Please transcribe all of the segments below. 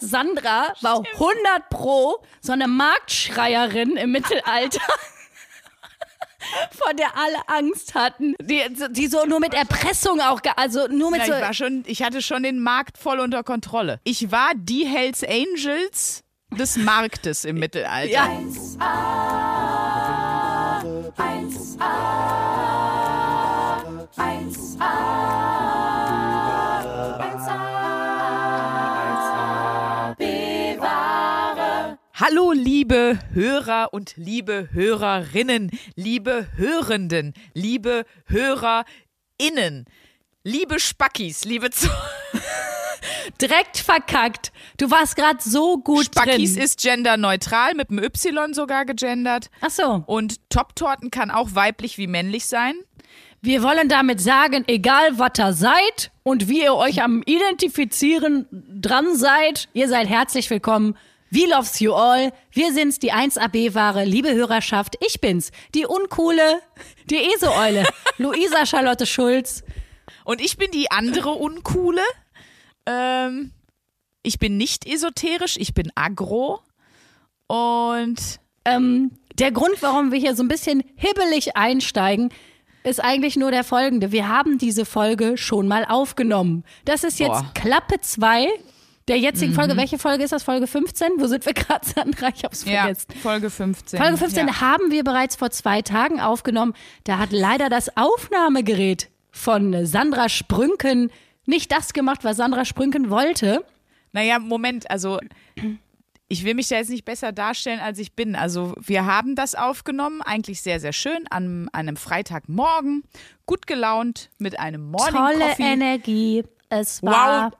Sandra war 100 pro so eine Marktschreierin im Mittelalter. vor der alle Angst hatten, die, die so nur mit Erpressung auch, also nur mit Na, so. ich, war schon, ich hatte schon den Markt voll unter Kontrolle. Ich war die Hells Angels des Marktes im Mittelalter. Ja. Hallo, liebe Hörer und liebe Hörerinnen, liebe Hörenden, liebe HörerInnen, liebe Spackis, liebe Z direkt verkackt. Du warst gerade so gut Spackis drin. ist genderneutral, mit dem Y sogar gegendert. Ach so. Und Top-Torten kann auch weiblich wie männlich sein. Wir wollen damit sagen, egal was ihr seid und wie ihr euch am Identifizieren dran seid, ihr seid herzlich willkommen. We loves you all. Wir sind's, die 1AB-Ware, liebe Hörerschaft. Ich bin's, die uncoole, die ESO-Eule, Luisa Charlotte Schulz. Und ich bin die andere Uncoole. Ähm, ich bin nicht esoterisch, ich bin agro. Und Ähm, der Grund, warum wir hier so ein bisschen hibbelig einsteigen, ist eigentlich nur der folgende. Wir haben diese Folge schon mal aufgenommen. Das ist jetzt Boah. Klappe 2 der jetzigen Folge. Welche Folge ist das? Folge 15? Wo sind wir gerade, Sandra? Ich hab's ja, vergessen. Folge 15. Folge 15 Ja. haben wir bereits vor zwei Tagen aufgenommen. Da hat leider das Aufnahmegerät von Sandra Sprünken nicht das gemacht, was Sandra Sprünken wollte. Naja, Moment, also ich will mich da jetzt nicht besser darstellen, als ich bin. Also wir haben das aufgenommen, eigentlich sehr, sehr schön, an einem Freitagmorgen, gut gelaunt, mit einem Morning Tolle Coffee. Energie. Es war Wow.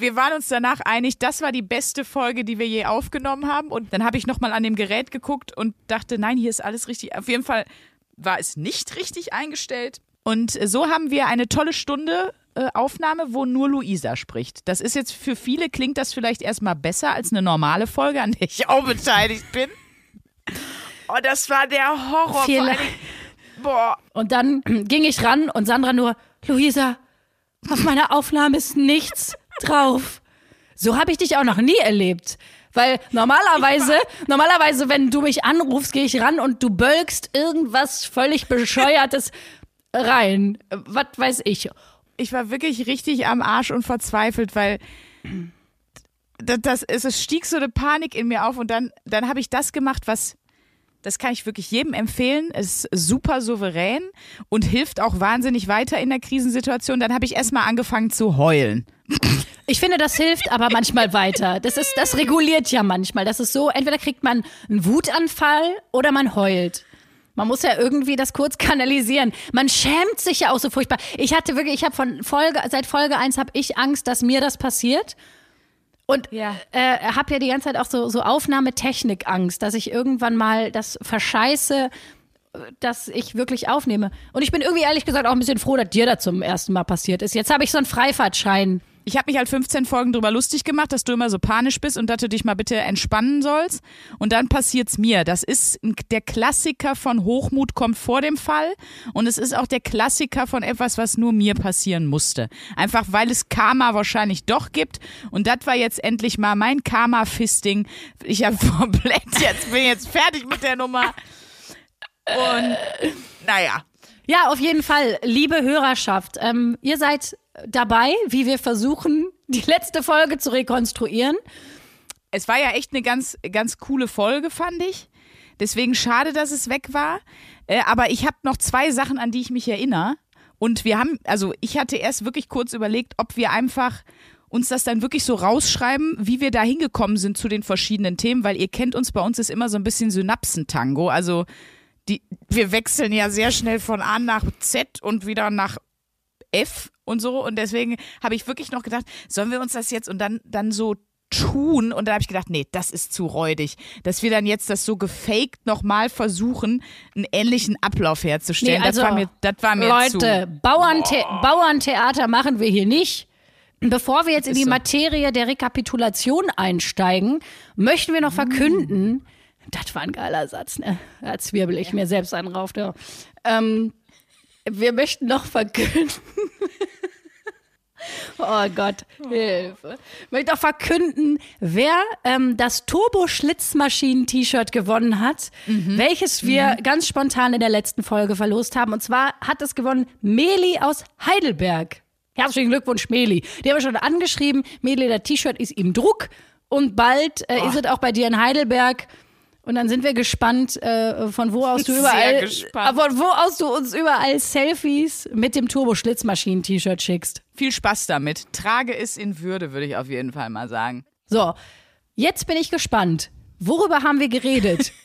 Wir waren uns danach einig, das war die beste Folge, die wir je aufgenommen haben. Und dann habe ich nochmal an dem Gerät geguckt und dachte, nein, hier ist alles richtig. Auf jeden Fall war es nicht richtig eingestellt. Und so haben wir eine tolle Stunde äh, Aufnahme, wo nur Luisa spricht. Das ist jetzt für viele, klingt das vielleicht erstmal besser als eine normale Folge, an der ich auch beteiligt bin. Oh, das war der Horror. Viel- boah, Und dann ging ich ran und Sandra nur, Luisa, auf meiner Aufnahme ist nichts drauf. So habe ich dich auch noch nie erlebt. Weil normalerweise, normalerweise, wenn du mich anrufst, gehe ich ran und du bölkst irgendwas völlig bescheuertes rein. Was weiß ich. ich war wirklich richtig am Arsch und verzweifelt, weil das, das, es, stieg so eine Panik in mir auf und dann, dann habe ich das gemacht, was, das kann ich wirklich jedem empfehlen, ist super souverän und hilft auch wahnsinnig weiter in der Krisensituation. Dann habe ich erstmal angefangen zu heulen. Ich finde, das hilft aber manchmal weiter. Das ist, das reguliert ja manchmal. Das ist so, entweder kriegt man einen Wutanfall oder man heult. Man muss ja irgendwie das kurz kanalisieren. Man schämt sich ja auch so furchtbar. Ich hatte wirklich, ich habe von Folge, seit Folge 1 habe ich Angst, dass mir das passiert. Und Ja. äh, habe ja die ganze Zeit auch so, so Aufnahmetechnik-Angst, dass ich irgendwann mal das verscheiße, dass ich wirklich aufnehme. Und ich bin irgendwie ehrlich gesagt auch ein bisschen froh, dass dir das zum ersten Mal passiert ist. Jetzt habe ich so einen Freifahrtschein. Ich habe mich halt 15 Folgen drüber lustig gemacht, dass du immer so panisch bist und dass du dich mal bitte entspannen sollst. Und dann passiert's mir. Das ist der Klassiker von Hochmut kommt vor dem Fall. Und es ist auch der Klassiker von etwas, was nur mir passieren musste. Einfach weil es Karma wahrscheinlich doch gibt. Und das war jetzt endlich mal mein Karma-Fisting. Ich habe komplett jetzt, bin jetzt fertig mit der Nummer. Und naja. Ja, auf jeden Fall, liebe Hörerschaft, ähm, ihr seid dabei, wie wir versuchen, die letzte Folge zu rekonstruieren. es war ja echt eine ganz, ganz coole Folge, fand ich. Deswegen schade, dass es weg war. Äh, aber ich habe noch zwei Sachen, an die ich mich erinnere. Und wir haben, also ich hatte erst wirklich kurz überlegt, ob wir einfach uns das dann wirklich so rausschreiben, wie wir da hingekommen sind zu den verschiedenen Themen, weil ihr kennt uns, bei uns ist immer so ein bisschen Synapsentango. Also die, wir wechseln ja sehr schnell von A nach Z und wieder nach F und so. Und deswegen habe ich wirklich noch gedacht, sollen wir uns das jetzt und dann, dann so tun? Und da habe ich gedacht, nee, das ist zu räudig. Dass wir dann jetzt das so gefaked nochmal versuchen, einen ähnlichen Ablauf herzustellen. Nee, also, das war mir, das war mir Leute, Bauernthea Bauerntheater machen wir hier nicht. Bevor wir jetzt in die. Materie der Rekapitulation einsteigen, möchten wir noch verkünden, das war ein geiler Satz, ne? Da zwirbel ich mir selbst einen rauf. Ja. Ähm, wir möchten noch verkünden, Oh Gott, Hilfe. Ich möchte auch verkünden, wer ähm, das Turbo-Schlitzmaschinen-T-Shirt gewonnen hat, welches wir ganz spontan in der letzten Folge verlost haben. Und zwar hat es gewonnen Meli aus Heidelberg. Herzlichen Glückwunsch, Meli. Die haben wir schon angeschrieben. Meli, das T-Shirt ist im Druck. Und bald äh, ist es auch bei dir in Heidelberg. Und dann sind wir gespannt, äh, von wo aus du überall, äh, von wo aus du uns überall Selfies mit dem Turbo-Schlitzmaschinen-T-Shirt schickst. Viel Spaß damit. Trage es in Würde, würde ich auf jeden Fall mal sagen. So, jetzt bin ich gespannt. Worüber haben wir geredet?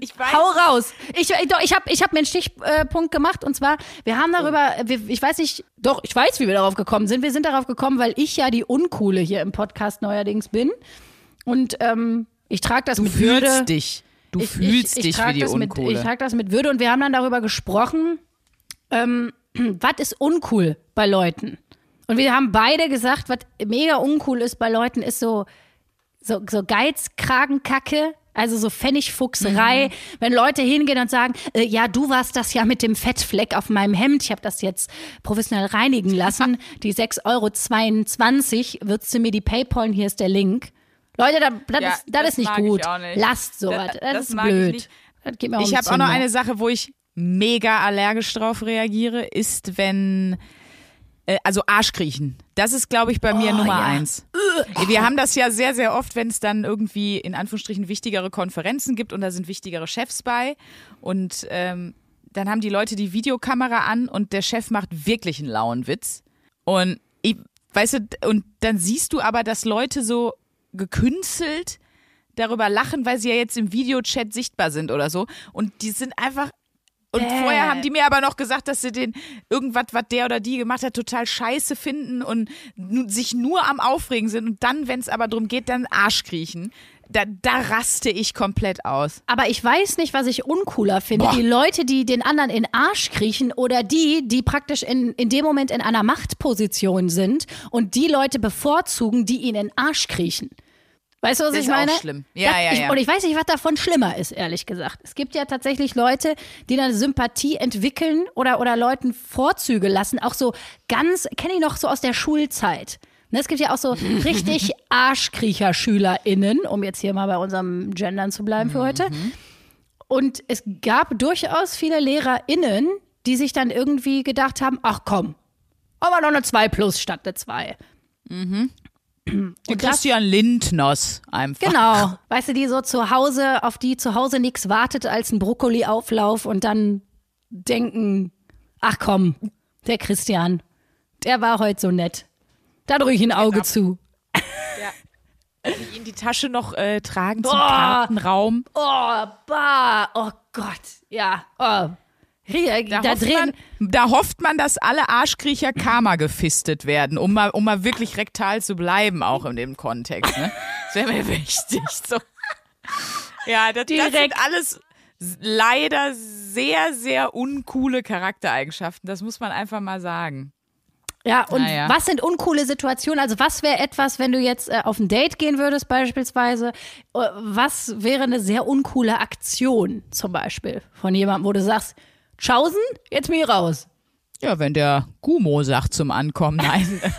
Ich weiß. Hau raus. Ich, ich, doch, ich habe ich hab mir einen Stichpunkt gemacht und zwar, wir haben darüber, wir, ich weiß nicht, doch, ich weiß, wie wir darauf gekommen sind. Wir sind darauf gekommen, weil ich ja die Uncoole hier im Podcast neuerdings bin. Und ähm, ich trage das Du mit Würde. fühlst dich. Du ich, fühlst ich, ich dich wie die das mit, Uncoole. Ich trage das mit Würde und wir haben dann darüber gesprochen, ähm, was ist uncool bei Leuten. Und wir haben beide gesagt, was mega uncool ist bei Leuten, ist so, so, so Geizkragenkacke. Also so Pfennigfuchserei, wenn Leute hingehen und sagen, äh, ja, du warst das ja mit dem Fettfleck auf meinem Hemd, ich habe das jetzt professionell reinigen lassen, die 6,22 Euro, würdest du mir die Paypalen, hier ist der Link. Leute, das, das, Ja, ist, das, das ist nicht ich gut. nicht. Lasst sowas. Da- Das, das ist mag ich blöd. nicht. Das geht mir auch Ich um habe auch noch eine Sache, wo ich mega allergisch drauf reagiere, ist, wenn. äh, Also Arschkriechen. Das ist, glaube ich, bei mir Oh, Nummer ja. eins. Wir haben das ja sehr, sehr oft, wenn es dann irgendwie in Anführungsstrichen wichtigere Konferenzen gibt und da sind wichtigere Chefs bei. Und ähm, dann haben die Leute die Videokamera an und der Chef macht wirklich einen lauen Witz. Und ich, weißt du, und dann siehst du aber, dass Leute so gekünstelt darüber lachen, weil sie ja jetzt im Videochat sichtbar sind oder so. Und die sind einfach. Und Bäh. vorher haben die mir aber noch gesagt, dass sie den irgendwas, was der oder die gemacht hat, total scheiße finden und sich nur am Aufregen sind. Und dann, wenn es aber darum geht, dann Arsch kriechen. Da, da raste ich komplett aus. Aber ich weiß nicht, was ich uncooler finde. Boah. Die Leute, die den anderen in Arsch kriechen oder die, die praktisch in, in dem Moment in einer Machtposition sind und die Leute bevorzugen, die ihnen in den Arsch kriechen. Weißt du, was Das ich ist auch meine? schlimm. Ja, das, ja, ich, ja. Und ich weiß nicht, was davon schlimmer ist, ehrlich gesagt. Es gibt ja tatsächlich Leute, die dann Sympathie entwickeln oder, oder Leuten Vorzüge lassen. Auch so ganz, kenne ich noch so aus der Schulzeit. Ne, es gibt ja auch so richtig Arschkriecher-SchülerInnen, um jetzt hier mal bei unserem Gendern zu bleiben für heute. Und es gab durchaus viele LehrerInnen, die sich dann irgendwie gedacht haben, ach komm, aber noch eine 2 plus statt eine 2. Der Christian Lindners einfach. Genau. Weißt du, die so zu Hause, auf die zu Hause nichts wartet als ein Brokkoli-Auflauf und dann denken, ach komm, der Christian, der war heute so nett. Da drücke ich ein Auge zu. Die in die Tasche noch äh, tragen zum Boah. Kartenraum. Oh, bah, oh Gott, ja. Oh. Da, Da, hofft man, da hofft man, dass alle Arschkriecher Karma gefistet werden, um mal, um mal wirklich rektal zu bleiben, auch in dem Kontext. Ne? Das wäre mir wichtig. So. Ja, das, das sind alles leider sehr, sehr uncoole Charaktereigenschaften. Das muss man einfach mal sagen. Ja, und Naja. was sind uncoole Situationen? Also was wäre etwas, wenn du jetzt äh, auf ein Date gehen würdest beispielsweise? Äh, Was wäre eine sehr uncoole Aktion zum Beispiel von jemandem, wo du sagst, Tschaußen, jetzt ich raus. Ja, wenn der Gumo sagt zum Ankommen, nein.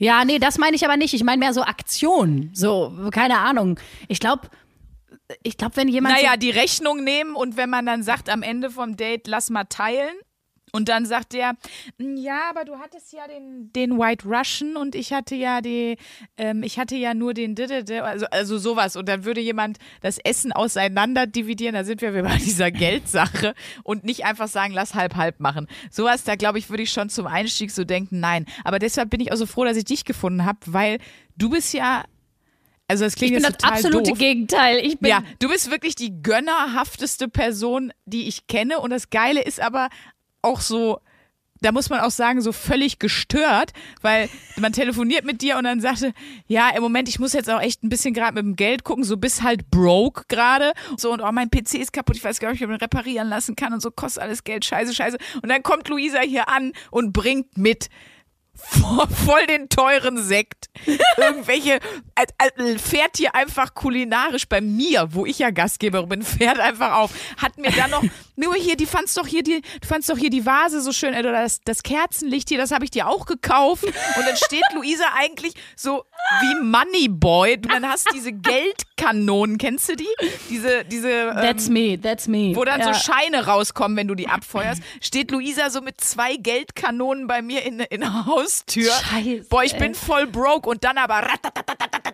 Ja, nee, das meine ich aber nicht. Ich meine mehr so Aktion. So, keine Ahnung. Ich glaube, ich glaube, wenn jemand. Naja, die Rechnung nehmen und wenn man dann sagt am Ende vom Date, lass mal teilen. Und dann sagt der, "Mm, ja, aber du hattest ja den, den White Russian und ich hatte ja die, ähm, ich hatte ja nur den, Didede", also, also sowas. Und dann würde jemand das Essen auseinander dividieren, da sind wir wieder bei dieser Geldsache und nicht einfach sagen, lass halb halb machen. Sowas, da glaube ich, würde ich schon zum Einstieg so denken, nein. Aber deshalb bin ich auch so froh, dass ich dich gefunden habe, weil du bist ja, also das ich klingt bin jetzt das absolute doof. Gegenteil. Ich bin Ja, du bist wirklich die gönnerhafteste Person, die ich kenne. Und das Geile ist aber auch so, da muss man auch sagen, so völlig gestört, weil man telefoniert mit dir und dann sagte, ja, im Moment, ich muss jetzt auch echt ein bisschen gerade mit dem Geld gucken, so bist halt broke gerade. So, und oh, mein PC ist kaputt, ich weiß gar nicht, ob ich ihn reparieren lassen kann und so kostet alles Geld, scheiße, scheiße. Und dann kommt Luisa hier an und bringt mit voll den teuren Sekt. Irgendwelche, äh, äh, fährt hier einfach kulinarisch bei mir, wo ich ja Gastgeber bin, fährt einfach auf. Hat mir dann noch, nur hier, die fandst doch hier die, du fandst doch hier die Vase so schön, oder das, das Kerzenlicht hier, das habe ich dir auch gekauft. Und dann steht Luisa eigentlich so wie Moneyboy. Du dann hast diese Geldkanonen, kennst du die? Diese, diese. That's ähm, me, that's me. Wo dann ja. so Scheine rauskommen, wenn du die abfeuerst. Steht Luisa so mit zwei Geldkanonen bei mir in, in der Haustür. Scheiße. Boah, ich bin voll broke und dann aber. Ratatatatata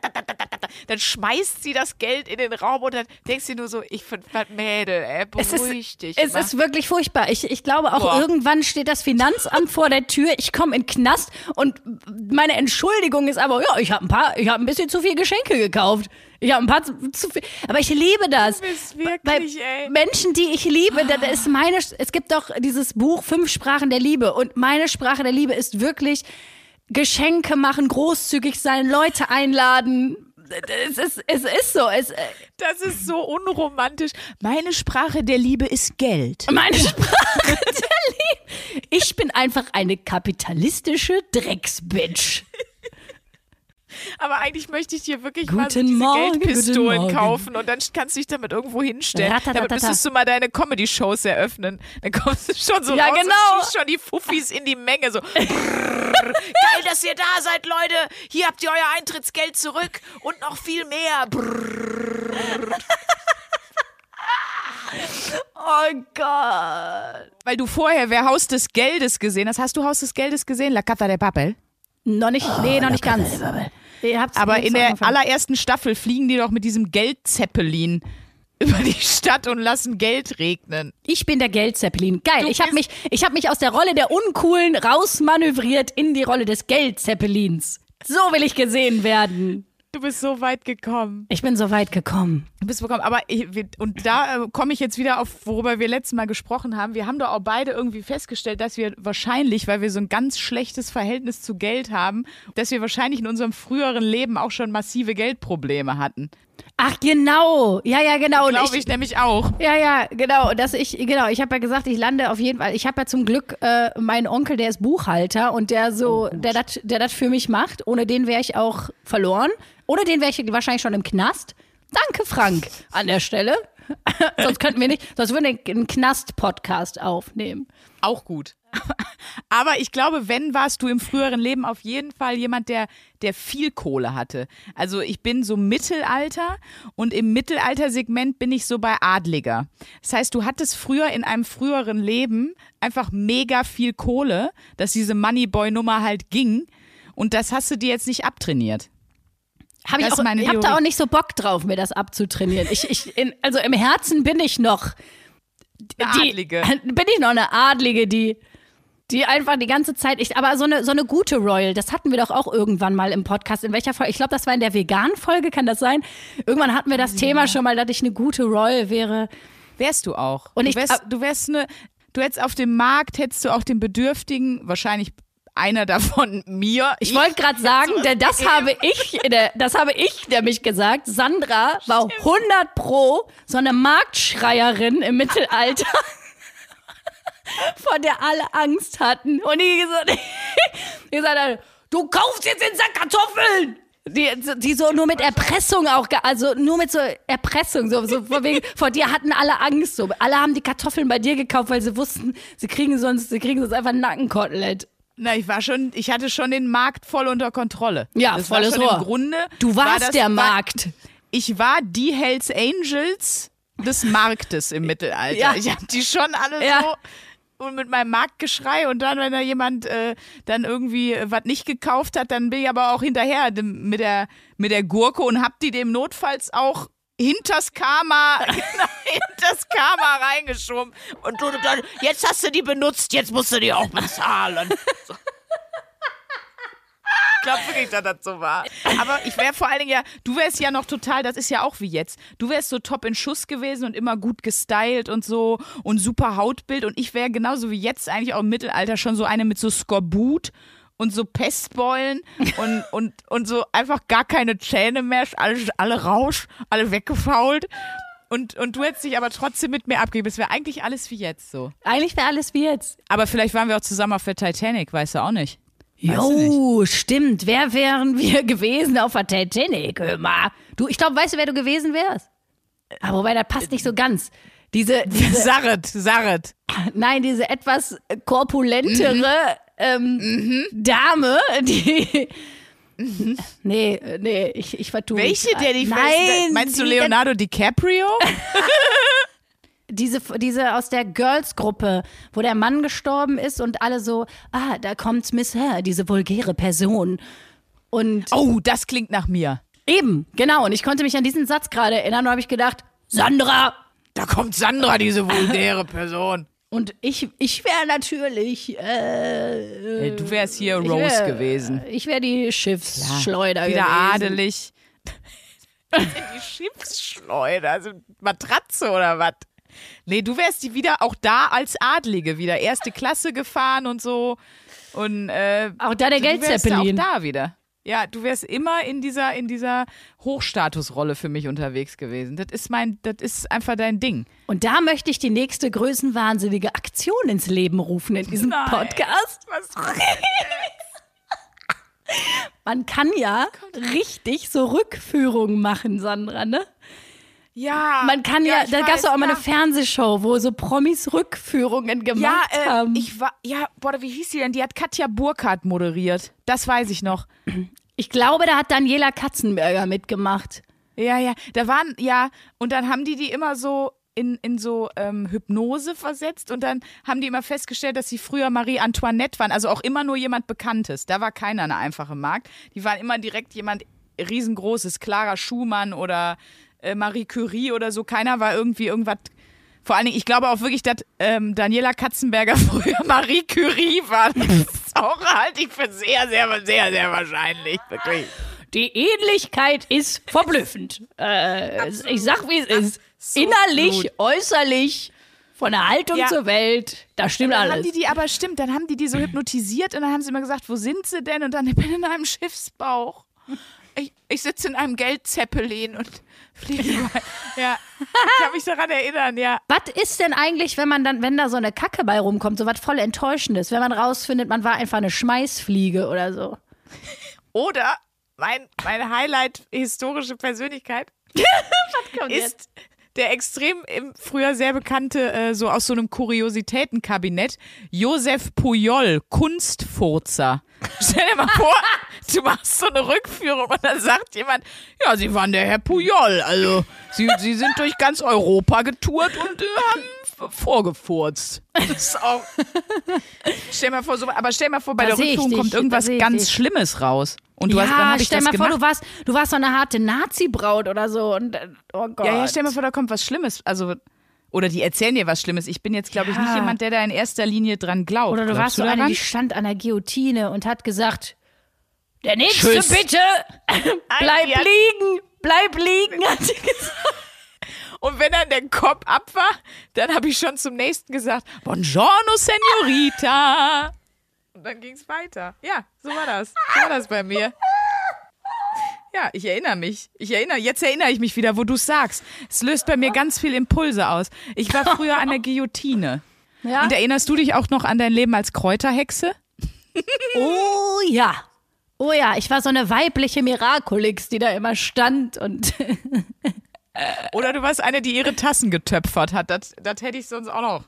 dann schmeißt sie das Geld in den Raum und dann denkst du nur so, ich find Mädel, ey, Es ist, beruhig dich. es wa? ist wirklich furchtbar. Ich, ich glaube auch, Boah. irgendwann steht das Finanzamt vor der Tür, ich komme in den Knast und meine Entschuldigung ist aber, ja, ich habe ein paar, ich habe ein bisschen zu viel Geschenke gekauft. Ich habe ein paar zu, zu viel, aber ich liebe das. Du bist wirklich, Bei ey. Menschen, die ich liebe, da, da ist meine, es gibt doch dieses Buch Fünf Sprachen der Liebe und meine Sprache der Liebe ist wirklich Geschenke machen, großzügig sein, Leute einladen. Es ist, es ist so. Es, Das ist so unromantisch. Meine Sprache der Liebe ist Geld. Meine Sprache der Liebe. Ich bin einfach eine kapitalistische Drecksbitch. Aber eigentlich möchte ich dir wirklich mal so Guten diese Morgen, guten Geldpistolen kaufen und dann kannst du dich damit irgendwo hinstellen. Ratatatata. Damit müsstest du mal deine Comedy-Shows eröffnen. Dann kommst du schon so Ja, raus genau. und schießt schon die Fuffis in die Menge. So, geil, dass ihr da seid, Leute. Hier habt ihr euer Eintrittsgeld zurück und noch viel mehr. Oh Gott. Weil du vorher Wer Haus des Geldes gesehen hast. Hast du Haus des Geldes gesehen? La Casa de Papel. Noch nicht, nee, noch nicht ganz. Aber in der angefangen. allerersten Staffel fliegen die doch mit diesem Geldzeppelin über die Stadt und lassen Geld regnen. Ich bin der Geldzeppelin. Geil. Du Ich habe mich, ich hab mich aus der Rolle der Uncoolen rausmanövriert in die Rolle des Geldzeppelins. So will ich gesehen werden. Du bist so weit gekommen. Ich bin so weit gekommen. Du bist bekommen. Aber ich, und da äh, komme ich jetzt wieder auf, worüber wir letztes Mal gesprochen haben. Wir haben doch auch beide irgendwie festgestellt, dass wir wahrscheinlich, weil wir so ein ganz schlechtes Verhältnis zu Geld haben, dass wir wahrscheinlich in unserem früheren Leben auch schon massive Geldprobleme hatten. Ach genau. Ja, ja, genau. Glaube ich nämlich auch. Ja, ja, genau. Dass ich, genau, ich habe ja gesagt, ich lande auf jeden Fall. Ich habe ja zum Glück äh, meinen Onkel, der ist Buchhalter und der so, der das der das für mich macht. Ohne den wäre ich auch verloren. Ohne den wäre ich wahrscheinlich schon im Knast. Danke, Frank, an der Stelle. sonst könnten wir nicht, sonst würden wir einen Knast-Podcast aufnehmen. Auch gut. Aber ich glaube, wenn warst du im früheren Leben auf jeden Fall jemand, der, der viel Kohle hatte. Also ich bin so Mittelalter und im Mittelaltersegment bin ich so bei Adliger. Das heißt, du hattest früher in einem früheren Leben einfach mega viel Kohle, dass diese Moneyboy-Nummer halt ging. Und das hast du dir jetzt nicht abtrainiert. Hab ich auch, meine ich habe da auch nicht so Bock drauf, mir das abzutrainieren. Ich, ich, in, also im Herzen bin ich noch Eine die, Adlige. Bin ich noch eine Adlige, die, die einfach die ganze Zeit, ich, aber so eine, so eine gute Royal, das hatten wir doch auch irgendwann mal im Podcast. In welcher Folge? Ich glaube, das war in der Vegan-Folge, kann das sein? Irgendwann hatten wir das Thema schon mal, dass ich eine gute Royal wäre. Wärst du auch. Und du ich- wärst, du wärst eine, du hättest auf dem Markt, hättest du auch den Bedürftigen, wahrscheinlich einer davon mir. Ich wollte gerade sagen, denn das gegeben. habe ich, der, das habe ich nämlich gesagt. Sandra war 100 pro so eine Marktschreierin im Mittelalter, vor der alle Angst hatten. Und die gesagt, die gesagt hat, du kaufst jetzt den Sack Kartoffeln. Die, die so nur mit Erpressung auch, also nur mit so Erpressung, so, so vor, wegen, vor dir hatten alle Angst, so. Alle haben die Kartoffeln bei dir gekauft, weil sie wussten, sie kriegen sonst, sie kriegen sonst einfach ein Nackenkotelett. Na, ich war schon, ich hatte schon den Markt voll unter Kontrolle. Ja, das volles war schon Rohr. Im Grunde Du war warst das, der war, Markt. Ich war die Hells Angels des Marktes im Mittelalter. Ja. Ich hab die schon alle Ja. so und mit meinem Marktgeschrei und dann, wenn da jemand äh, dann irgendwie äh, was nicht gekauft hat, dann bin ich aber auch hinterher mit der, mit der Gurke und hab die dem notfalls auch hinters Karma, genau, hinters Karma reingeschoben. Und du, dann, jetzt hast du die benutzt, jetzt musst du die auch bezahlen. So. Ich glaube wirklich, dass das so war. Aber ich wäre vor allen Dingen ja, du wärst ja noch total, das ist ja auch wie jetzt. Du wärst so top in Schuss gewesen und immer gut gestylt und so und super Hautbild. Und ich wäre genauso wie jetzt eigentlich auch im Mittelalter schon so eine mit so Skorbut und so Pestbeulen und, und, und so einfach gar keine Zähne mehr, alle, alle rausch, alle weggefault. Und, und du hättest dich aber trotzdem mit mir abgegeben. Es wäre eigentlich alles wie jetzt so. Eigentlich wäre alles wie jetzt. Aber vielleicht waren wir auch zusammen auf der Titanic, weißt du auch nicht. Jo, stimmt. Wer wären wir gewesen auf der Titanic, mal? Du, ich glaube, weißt du, wer du gewesen wärst? Aber wobei, das passt nicht so ganz. Diese, diese Sarret, Sarret. nein, diese etwas korpulentere ähm, Dame, die. Nee, nee, ich, ich vertue mich Welche grad. der die Nein, Meinst du Leonardo DiCaprio? Diese, diese aus der Girls-Gruppe, wo der Mann gestorben ist und alle so, ah, da kommt Miss Her, diese vulgäre Person. Und Oh, das klingt nach mir. eben, genau. Und ich konnte mich an diesen Satz gerade erinnern und habe ich gedacht, Sandra! Da kommt Sandra, diese vulgäre Person. Und ich, ich wäre natürlich, äh, du wärst hier ich Rose wär- gewesen. Ich wäre die Schiffsschleuder Wieder gewesen. adelig. die Schiffsschleuder, also Matratze oder was? Nee, du wärst die wieder auch da als Adlige wieder. Erste Klasse gefahren und so. Und äh, Auch da der Geldzeppelin. auch da wieder. Ja, du wärst immer in dieser, in dieser Hochstatusrolle für mich unterwegs gewesen. Das ist mein, das ist einfach dein Ding. Und da möchte ich die nächste größenwahnsinnige Aktion ins Leben rufen in diesem Nein. Podcast. Was? Man kann ja richtig so Rückführungen machen, Sandra, ne? Ja. Man kann ja, ich da gab es auch mal ja. eine Fernsehshow, wo so Promis Rückführungen Ja, gemacht äh, haben. ich war, ja, boah, wie hieß sie denn? Die hat Katja Burkhardt moderiert. Das weiß ich noch. ich glaube, da hat Daniela Katzenberger mitgemacht. Ja, ja, da waren, ja, und dann haben die die immer so in, in so ähm, Hypnose versetzt und dann haben die immer festgestellt, dass sie früher Marie Antoinette waren, also auch immer nur jemand Bekanntes. Da war keiner eine einfache Magd. Die waren immer direkt jemand riesengroßes, Clara Schumann oder äh, Marie Curie oder so. Keiner war irgendwie irgendwas. Vor allen Dingen, ich glaube auch wirklich, dass ähm, Daniela Katzenberger früher Marie Curie war. Das ist auch halte ich für sehr, sehr, sehr, sehr wahrscheinlich. Wirklich. Die Ähnlichkeit ist verblüffend. Äh, ich sag, wie es ist. Absolut. Innerlich, äußerlich, von der Haltung Ja. zur Welt, da stimmt Dann haben alles. die die, aber stimmt, dann haben die die so hypnotisiert und dann haben sie immer gesagt, wo sind sie denn? Und dann, ich bin in einem Schiffsbauch. Ich, ich sitze in einem Geldzeppelin und fliege mal. Ja, ich kann mich daran erinnern, ja. Was ist denn eigentlich, wenn man dann, wenn da so eine Kacke bei rumkommt, so was voll Enttäuschendes, wenn man rausfindet, man war einfach eine Schmeißfliege oder so? Oder mein, meine Highlight historische Persönlichkeit ist der extrem im früher sehr bekannte, äh, so aus so einem Kuriositätenkabinett, Josef Pujol, Kunstfurzer. Stell dir mal vor, du machst so eine Rückführung und dann sagt jemand, ja, Sie waren der Herr Pujol, also Sie, Sie sind durch ganz Europa getourt und äh, haben vorgefurzt. Das ist auch. Stell mal vor, so, aber stell mal vor, bei Da der Rückführung dich, kommt irgendwas ganz. Schlimmes raus. Und du ja, hast, dann hab ich stell mal vor, du warst, du warst so eine harte Nazi-Braut oder so und äh, oh Gott. Ja, ja, stell mal vor, da kommt was Schlimmes. Also, oder die erzählen dir was Schlimmes. Ich bin jetzt, glaube ich, nicht jemand, der da in erster Linie dran glaubt. Oder du Glaubst warst so eine, daran? die stand an der Guillotine und hat gesagt, der nächste Tschüss. bitte, bleib liegen, bleib liegen, hat sie gesagt. Und wenn dann der Kopf ab war, dann habe ich schon zum nächsten gesagt, Buongiorno, Senorita. Und dann ging es weiter. Ja, so war das. So war das bei mir. Ja, ich erinnere mich. Ich erinnere, jetzt erinnere ich mich wieder, wo du sagst. Es löst bei mir ganz viel Impulse aus. Ich war früher an der Guillotine. Ja? Und erinnerst du dich auch noch an dein Leben als Kräuterhexe? Oh ja. Oh ja, ich war so eine weibliche Miraculix, die da immer stand und Oder du warst eine, die ihre Tassen getöpfert hat. Das, das hätte ich sonst auch noch.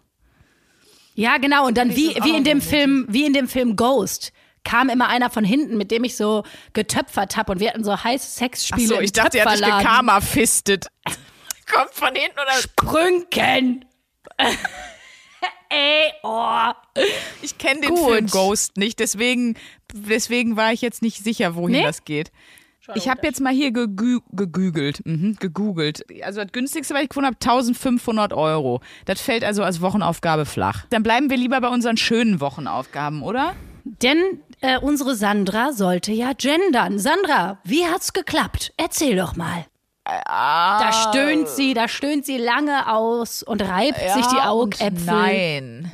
Ja genau und dann wie wie in dem. Film wie in dem Film Ghost kam immer einer von hinten, mit dem ich so getöpfert habe und wir hatten so heiße Sexspiele Achso, ich dachte, er hat dich gekarma-fistet. Kommt von hinten oder. Sprünken. Ey, oh. Ich kenne den Gut. Film Ghost nicht, deswegen, deswegen war ich jetzt nicht sicher, wohin Nee? das geht. Ich habe jetzt mal hier gegü gegügelt, mhm, gegoogelt. Also das günstigste, was ich gefunden habe, 1500 Euro. Das fällt also als Wochenaufgabe flach. Dann bleiben wir lieber bei unseren schönen Wochenaufgaben, oder? Denn äh, unsere Sandra sollte ja gendern. Sandra, wie hat's geklappt? Erzähl doch mal. Da stöhnt sie, da stöhnt sie lange aus und reibt sich die Augäpfel. Nein.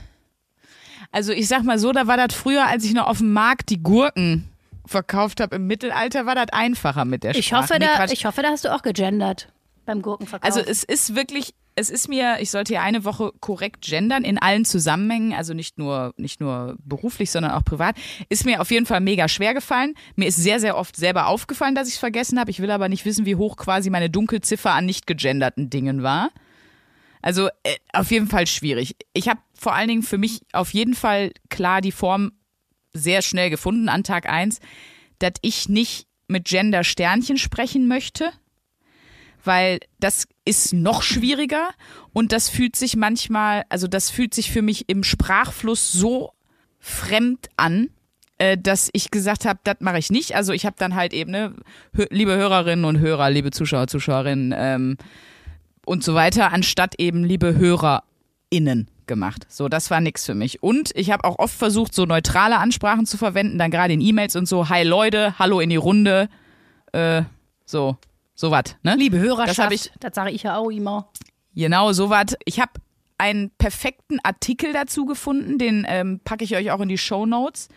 Also ich sag mal so, da war das früher, als ich noch auf dem Markt die Gurken verkauft habe im Mittelalter, war das einfacher mit der Ich Sprache. hoffe, Nee, da, Quatsch. ich hoffe, da hast du auch gegendert beim Gurkenverkauf. Also es ist wirklich, es ist mir, ich sollte ja eine Woche korrekt gendern in allen Zusammenhängen, also nicht nur, nicht nur beruflich, sondern auch privat. Ist mir auf jeden Fall mega schwer gefallen. Mir ist sehr, sehr oft selber aufgefallen, dass ich es vergessen habe. Ich will aber nicht wissen, wie hoch quasi meine Dunkelziffer an nicht gegenderten Dingen war. Also äh, auf jeden Fall schwierig. Ich habe vor allen Dingen für mich auf jeden Fall klar die Form sehr schnell gefunden an Tag eins, dass ich nicht mit Gender Sternchen sprechen möchte, weil das ist noch schwieriger und das fühlt sich manchmal, also das fühlt sich für mich im Sprachfluss so fremd an, äh, dass ich gesagt habe, das mache ich nicht. Also ich habe dann halt eben, ne, liebe Hörerinnen und Hörer, liebe Zuschauer, Zuschauerinnen ähm, und so weiter, anstatt eben liebe HörerInnen gemacht. So, das war nix für mich. Und ich habe auch oft versucht, so neutrale Ansprachen zu verwenden, dann gerade in E-Mails und so, hi Leute, hallo in die Runde, äh, so, so was. Ne? Liebe Hörerschaft, das, ich, das sage ich ja auch immer. Genau, so was. Ich habe einen perfekten Artikel dazu gefunden, den ähm, packe ich euch auch in die Show Notes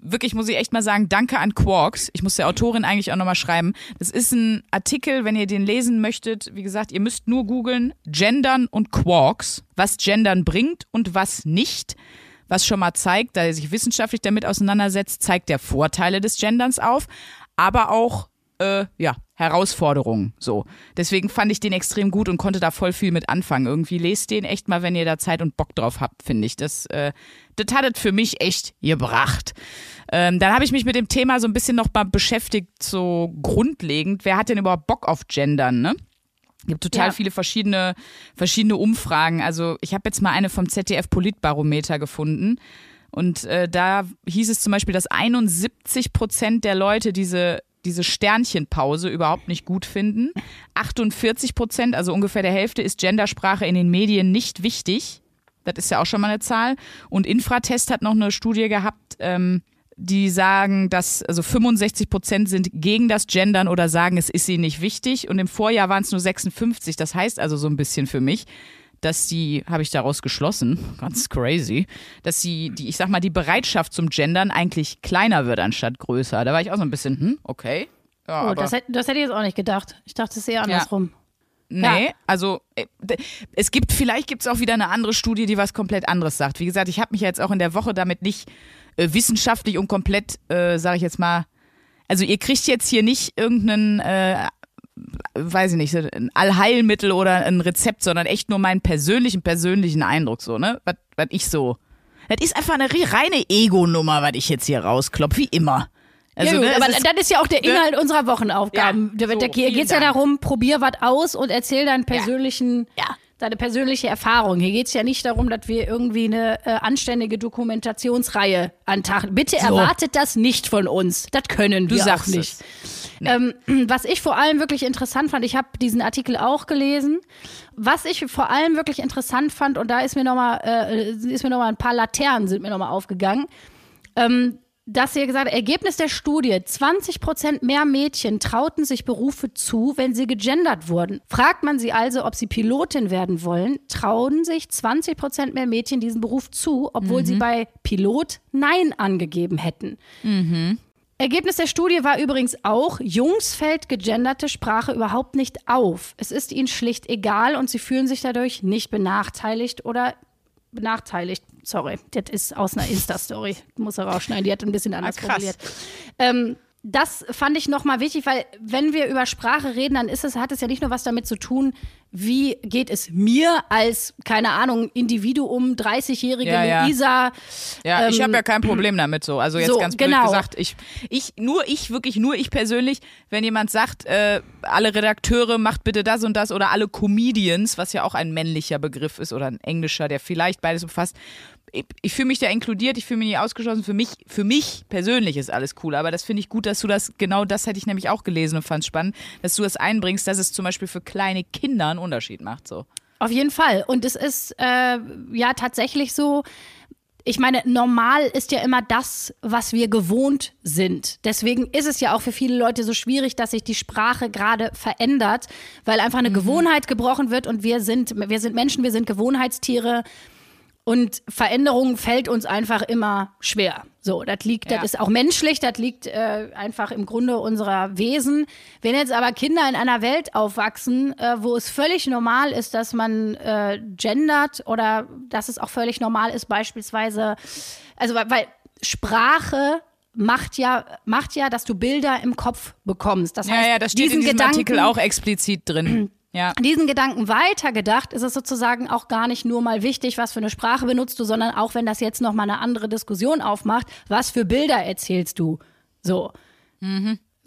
wirklich muss ich echt mal sagen, danke an Quarks. Ich muss der Autorin eigentlich auch nochmal schreiben. Das ist ein Artikel, wenn ihr den lesen möchtet. Wie gesagt, ihr müsst nur googeln Gendern und Quarks, was Gendern bringt und was nicht. Was schon mal zeigt, da er sich wissenschaftlich damit auseinandersetzt, zeigt der Vorteile des Genderns auf, aber auch äh, ja, Herausforderungen. So. Deswegen fand ich den extrem gut und konnte da voll viel mit anfangen. Irgendwie lest den echt mal, wenn ihr da Zeit und Bock drauf habt, finde ich. Das, äh, das hat es für mich echt gebracht. Ähm, dann habe ich mich mit dem Thema so ein bisschen noch mal beschäftigt, so grundlegend. Wer hat denn überhaupt Bock auf Gendern, ne? Es gibt total ja. viele verschiedene, verschiedene Umfragen. Also ich habe jetzt mal eine vom ZDF Politbarometer gefunden. Und äh, da hieß es zum Beispiel, dass 71 Prozent der Leute diese diese Sternchenpause überhaupt nicht gut finden. 48 Prozent, also ungefähr der Hälfte, ist Gendersprache in den Medien nicht wichtig. Das ist ja auch schon mal eine Zahl. Und Infratest hat noch eine Studie gehabt, ähm, die sagen, dass also 65 Prozent sind gegen das Gendern oder sagen, es ist ihnen nicht wichtig. Und im Vorjahr waren es nur 56. Das heißt also so ein bisschen für mich, dass die, habe ich daraus geschlossen, ganz crazy, dass sie, die, ich sag mal, die Bereitschaft zum Gendern eigentlich kleiner wird anstatt größer. Da war ich auch so ein bisschen, hm, okay. Ja, oh, das, hätte, das hätte ich jetzt auch nicht gedacht. Ich dachte, es ist eher andersrum. Ja. Nee, ja. also äh, es gibt, vielleicht gibt es auch wieder eine andere Studie, die was komplett anderes sagt. Wie gesagt, ich habe mich jetzt auch in der Woche damit nicht äh, wissenschaftlich und komplett, äh, sage ich jetzt mal, also ihr kriegt jetzt hier nicht irgendeinen äh, weiß ich nicht, ein Allheilmittel oder ein Rezept, sondern echt nur meinen persönlichen, persönlichen Eindruck so, ne? Was, was ich so. Das ist einfach eine reine Ego-Nummer, was ich jetzt hier rausklopfe, wie immer. Also, ja, gut, ne, aber ist, das ist ja auch der ne? Inhalt ne? unserer Wochenaufgaben. Ja, so, da geht es ja darum, probier was aus und erzähl deinen persönlichen, ja. ja. deine persönliche Erfahrung. Hier geht es ja nicht darum, dass wir irgendwie eine äh, anständige Dokumentationsreihe antachen. Bitte so. erwartet das nicht von uns. Das können du wir auch nicht. Es. Nee. Ähm, was ich vor allem wirklich interessant fand, ich habe diesen Artikel auch gelesen. Was ich vor allem wirklich interessant fand, und da ist mir nochmal, äh, ist mir noch mal ein paar Laternen sind mir nochmal aufgegangen. Ähm, dass ihr gesagt habt, Ergebnis der Studie, 20 Prozent mehr Mädchen trauten sich Berufe zu, wenn sie gegendert wurden. Fragt man sie also, ob sie Pilotin werden wollen, trauen sich 20 Prozent mehr Mädchen diesen Beruf zu, obwohl mhm. sie bei Pilot Nein angegeben hätten. Mhm. Ergebnis der Studie war übrigens auch, Jungs fällt gegenderte Sprache überhaupt nicht auf. Es ist ihnen schlicht egal und sie fühlen sich dadurch nicht benachteiligt oder benachteiligt. Sorry, das ist aus einer Insta-Story. Muss er rausschneiden, die hat ein bisschen anders ah, formuliert. Ähm, das fand ich nochmal wichtig, weil wenn wir über Sprache reden, dann ist es, hat es ja nicht nur was damit zu tun, wie geht es mir als, keine Ahnung, Individuum, 30-jährige ja, Luisa. Ja, ähm, ich habe ja kein Problem damit so. Also jetzt so, ganz blöd genau. gesagt, ich, ich, nur ich, wirklich nur ich persönlich, wenn jemand sagt, äh, alle Redakteure macht bitte das und das oder alle Comedians, was ja auch ein männlicher Begriff ist oder ein englischer, der vielleicht beides umfasst, ich, ich fühle mich da inkludiert, ich fühle mich nicht ausgeschlossen. Für mich, für mich persönlich ist alles cool, aber das finde ich gut, dass du das, genau das hätte ich nämlich auch gelesen und fand es spannend, dass du das einbringst, dass es zum Beispiel für kleine Kinder einen Unterschied macht. So. Auf jeden Fall. Und es ist äh, ja tatsächlich so, ich meine, normal ist ja immer das, was wir gewohnt sind. Deswegen ist es ja auch für viele Leute so schwierig, dass sich die Sprache gerade verändert, weil einfach eine mhm. Gewohnheit gebrochen wird und wir sind, wir sind Menschen, wir sind Gewohnheitstiere. Und Veränderung fällt uns einfach immer schwer. So, das liegt, Ja. das ist auch menschlich, das liegt äh, einfach im Grunde unserer Wesen. Wenn jetzt aber Kinder in einer Welt aufwachsen, äh, wo es völlig normal ist, dass man äh, gendert oder dass es auch völlig normal ist, beispielsweise, also weil, weil Sprache macht ja, macht ja, dass du Bilder im Kopf bekommst. Das Ja, heißt, ja, das steht in diesem Gedanken, Artikel auch explizit drin. Ja. diesen Gedanken weitergedacht, ist es sozusagen auch gar nicht nur mal wichtig, was für eine Sprache benutzt du, sondern auch wenn das jetzt noch mal eine andere Diskussion aufmacht, was für Bilder erzählst du? So.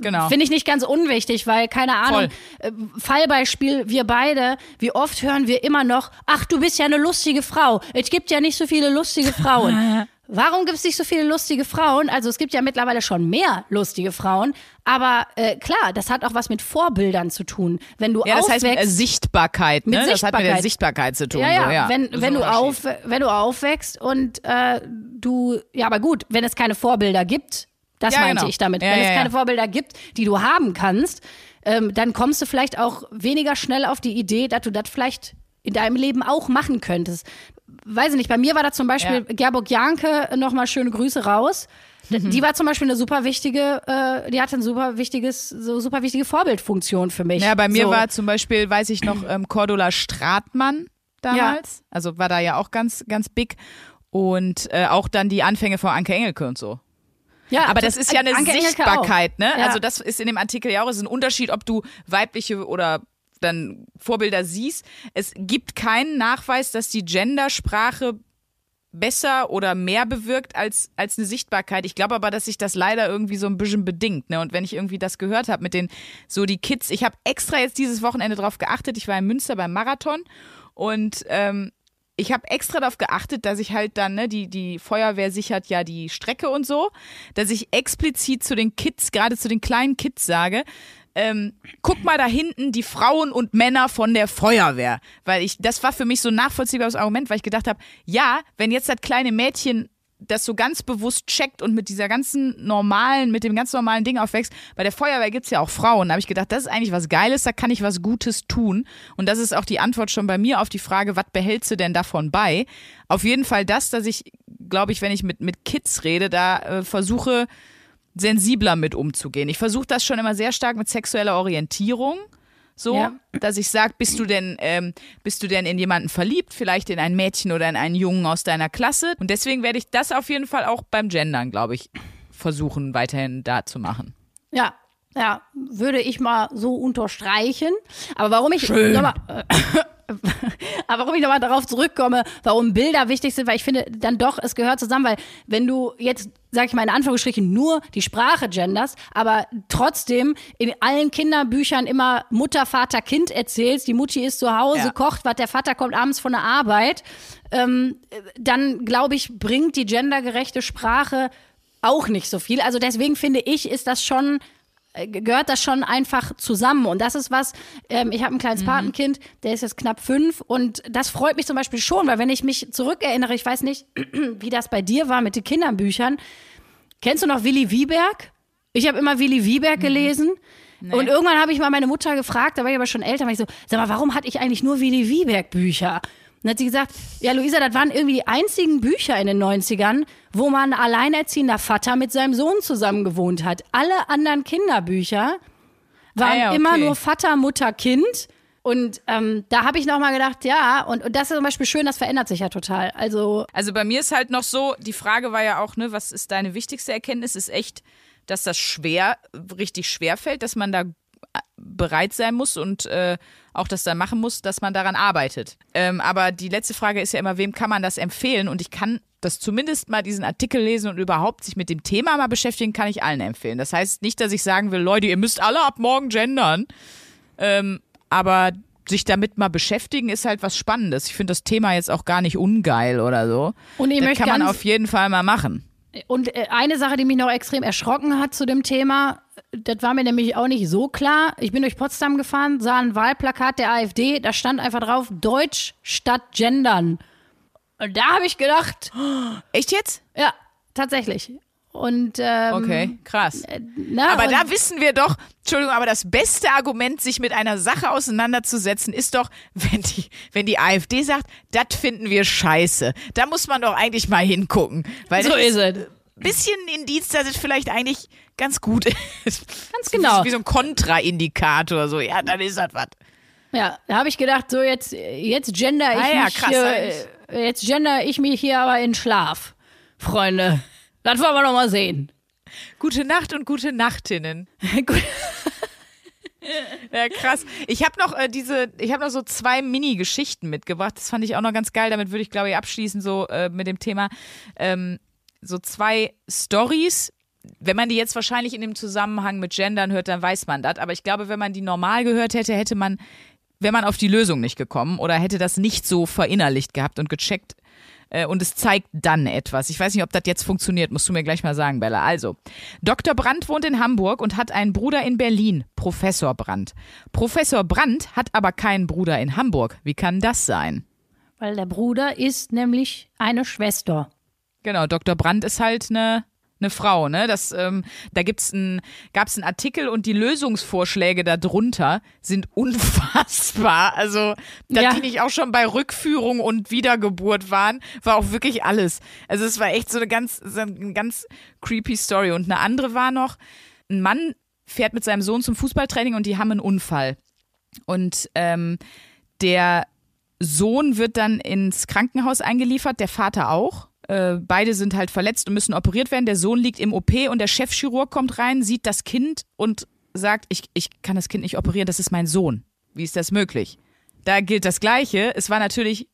Genau. Finde ich nicht ganz unwichtig, weil, keine Ahnung, äh, Fallbeispiel, wir beide, wie oft hören wir immer noch, ach, du bist ja eine lustige Frau. Es gibt ja nicht so viele lustige Frauen. Warum gibt es nicht so viele lustige Frauen? Also es gibt ja mittlerweile schon mehr lustige Frauen, aber äh, klar, das hat auch was mit Vorbildern zu tun. Wenn du Ja, das aufwächst, heißt äh, Sichtbarkeit, ne? Mit Das hat mit der Sichtbarkeit. Zu tun. ja, ja, so, ja. wenn, wenn, du auf, wenn du aufwächst und äh, du, ja, aber gut, wenn es keine Vorbilder gibt, das Ja, meinte genau. ich damit, Ja, wenn es keine Vorbilder gibt, die du haben kannst, ähm, dann kommst du vielleicht auch weniger schnell auf die Idee, dass du das vielleicht in deinem Leben auch machen könntest. Weiß ich nicht, bei mir war da zum Beispiel Ja. Gerburg Janke, nochmal schöne Grüße raus. Mhm. Die war zum Beispiel eine super wichtige, äh, die hatte ein super wichtiges, so super wichtige Vorbildfunktion für mich. Ja, bei mir so. war zum Beispiel, weiß ich noch, ähm, Cordula Stratmann damals. Also war da ja auch ganz, ganz big. Und äh, auch dann die Anfänge von Anke Engelke und so. ja, Aber das ist ja eine Anke Sichtbarkeit, ne? Ja. Also das ist in dem Artikel ja auch, es ist ein Unterschied, ob du weibliche oder dann Vorbilder siehst. Es gibt keinen Nachweis, dass die Gendersprache besser oder mehr bewirkt als, als eine Sichtbarkeit. Ich glaube aber, dass sich das leider irgendwie so ein bisschen bedingt. Ne? Und wenn ich irgendwie das gehört habe mit den, so die Kids, ich habe extra jetzt dieses Wochenende drauf geachtet, ich war in Münster beim Marathon und ähm, ich habe extra darauf geachtet, dass ich halt dann, ne, die, die Feuerwehr sichert ja die Strecke und so, dass ich explizit zu den Kids, gerade zu den kleinen Kids sage, ähm, guck mal da hinten die Frauen und Männer von der Feuerwehr. Weil ich, das war für mich so ein nachvollziehbares Argument, weil ich gedacht habe, ja, wenn jetzt das kleine Mädchen das so ganz bewusst checkt und mit dieser ganzen normalen, mit dem ganz normalen Ding aufwächst, bei der Feuerwehr gibt's ja auch Frauen. Da habe ich gedacht, das ist eigentlich was Geiles, da kann ich was Gutes tun. Und das ist auch die Antwort schon bei mir auf die Frage, was behältst du denn davon bei? Auf jeden Fall das, dass ich, glaube ich, wenn ich mit, mit Kids rede, da äh, versuche, sensibler mit umzugehen. Ich versuche das schon immer sehr stark mit sexueller Orientierung. So, Ja. dass ich sage, bist du denn, ähm, bist du denn in jemanden verliebt, vielleicht in ein Mädchen oder in einen Jungen aus deiner Klasse? Und deswegen werde ich das auf jeden Fall auch beim Gendern, glaube ich, versuchen, weiterhin da zu machen. Ja, ja, würde ich mal so unterstreichen. Aber warum ich nochmal, äh, aber warum ich nochmal darauf zurückkomme, warum Bilder wichtig sind, weil ich finde dann doch, es gehört zusammen, weil wenn du jetzt, sag ich mal in Anführungsstrichen, nur die Sprache genders, aber trotzdem in allen Kinderbüchern immer Mutter, Vater, Kind erzählst, die Mutti ist zu Hause, Ja. kocht was, der Vater kommt abends von der Arbeit, ähm, dann glaube ich, bringt die gendergerechte Sprache auch nicht so viel. Also deswegen finde ich, ist das schon gehört das schon einfach zusammen. Und das ist was, ähm, ich habe ein kleines Patenkind, der ist jetzt knapp fünf und das freut mich zum Beispiel schon, weil wenn ich mich zurückerinnere, ich weiß nicht, wie das bei dir war mit den Kinderbüchern. Kennst du noch Willi Wieberg? Ich habe immer Willi Wieberg gelesen. Und irgendwann habe ich mal meine Mutter gefragt, da war ich aber schon älter, war ich so, sag mal, warum hatte ich eigentlich nur Willi Wieberg Bücher? Und dann hat sie gesagt, ja, Luisa, das waren irgendwie die einzigen Bücher in den 90ern, wo man ein alleinerziehender Vater mit seinem Sohn zusammen gewohnt hat. Alle anderen Kinderbücher waren Ah ja, okay. immer nur Vater, Mutter, Kind. Und ähm, da habe ich nochmal gedacht, ja, und, und das ist zum Beispiel schön, das verändert sich ja total. Also, Also bei mir ist halt noch so, die Frage war ja auch, ne, was ist deine wichtigste Erkenntnis? Ist echt, dass das schwer, richtig schwer fällt, dass man da bereit sein muss und äh, auch das dann machen muss, dass man daran arbeitet. Ähm, aber die letzte Frage ist ja immer, wem kann man das empfehlen? Und ich kann das zumindest mal diesen Artikel lesen und überhaupt sich mit dem Thema mal beschäftigen, kann ich allen empfehlen. Das heißt nicht, dass ich sagen will, Leute, ihr müsst alle ab morgen gendern. Ähm, aber sich damit mal beschäftigen ist halt was Spannendes. Ich finde das Thema jetzt auch gar nicht ungeil oder so. Und ich das möchte kann man auf jeden Fall mal machen. Und äh, eine Sache, die mich noch extrem erschrocken hat zu dem Thema, das war mir nämlich auch nicht so klar. Ich bin durch Potsdam gefahren, sah ein Wahlplakat der AfD, da stand einfach drauf Deutsch statt Gendern. Und da habe ich gedacht, Echt jetzt? ja, tatsächlich. Und ähm, Okay, krass. na, Aber da wissen wir doch, Entschuldigung, aber das beste Argument, sich mit einer Sache auseinanderzusetzen, ist doch, wenn die, wenn die AfD sagt, das finden wir scheiße. Da muss man doch eigentlich mal hingucken. Weil so ist es. Ein bisschen Indiz, dass es vielleicht eigentlich ganz gut ist. Ganz genau. Wie so ein Kontraindikator, so, ja, dann ist das was. Ja, da habe ich gedacht, so jetzt, jetzt gender ich Ah ja, mich krass, hier, jetzt gender ich mich hier aber in Schlaf, Freunde. Das wollen wir noch mal sehen. Gute Nacht und gute Nachtinnen. Ja, krass. Ich habe noch äh, diese, ich habe noch so zwei Mini-Geschichten mitgebracht. Das fand ich auch noch ganz geil. Damit würde ich, glaube ich, abschließen, so äh, mit dem Thema. Ähm, so zwei Stories. Wenn man die jetzt wahrscheinlich in dem Zusammenhang mit Gendern hört, dann weiß man das. Aber ich glaube, wenn man die normal gehört hätte, hätte man, wäre man auf die Lösung nicht gekommen oder hätte das nicht so verinnerlicht gehabt und gecheckt. Äh, Und es zeigt dann etwas. Ich weiß nicht, ob das jetzt funktioniert, musst du mir gleich mal sagen, Bella. Also, Dr. Brandt wohnt in Hamburg und hat einen Bruder in Berlin, Professor Brandt. Professor Brandt hat aber keinen Bruder in Hamburg. Wie kann das sein? Weil der Bruder ist nämlich eine Schwester. Genau, Dr. Brandt ist halt eine eine Frau, ne? Das, ähm, da gibt's ein, gab's einen Artikel und die Lösungsvorschläge darunter sind unfassbar. Also, dass Ja. die nicht auch schon bei Rückführung und Wiedergeburt waren, war auch wirklich alles. Also es war echt so eine ganz, so eine ganz creepy Story. Und eine andere war noch, ein Mann fährt mit seinem Sohn zum Fußballtraining und die haben einen Unfall. Und ähm, der Sohn wird dann ins Krankenhaus eingeliefert, der Vater auch. Äh, beide sind halt verletzt und müssen operiert werden. Der Sohn liegt im OP und der Chefchirurg kommt rein, sieht das Kind und sagt, ich, ich kann das Kind nicht operieren, das ist mein Sohn. Wie ist das möglich? Da gilt das Gleiche. Es war natürlich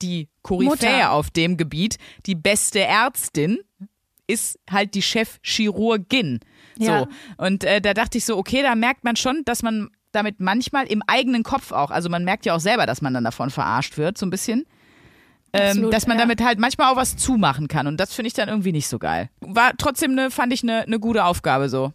die Koryphäe auf dem Gebiet, die beste Ärztin ist halt die Chefchirurgin. Ja. So. Und äh, da dachte ich so, okay, da merkt man schon, dass man damit manchmal im eigenen Kopf auch, also man merkt ja auch selber, dass man dann davon verarscht wird, so ein bisschen. Ähm, Absolut, dass man ja. damit halt manchmal auch was zumachen kann. Und das finde ich dann irgendwie nicht so geil. War trotzdem eine, fand ich eine, eine gute Aufgabe so.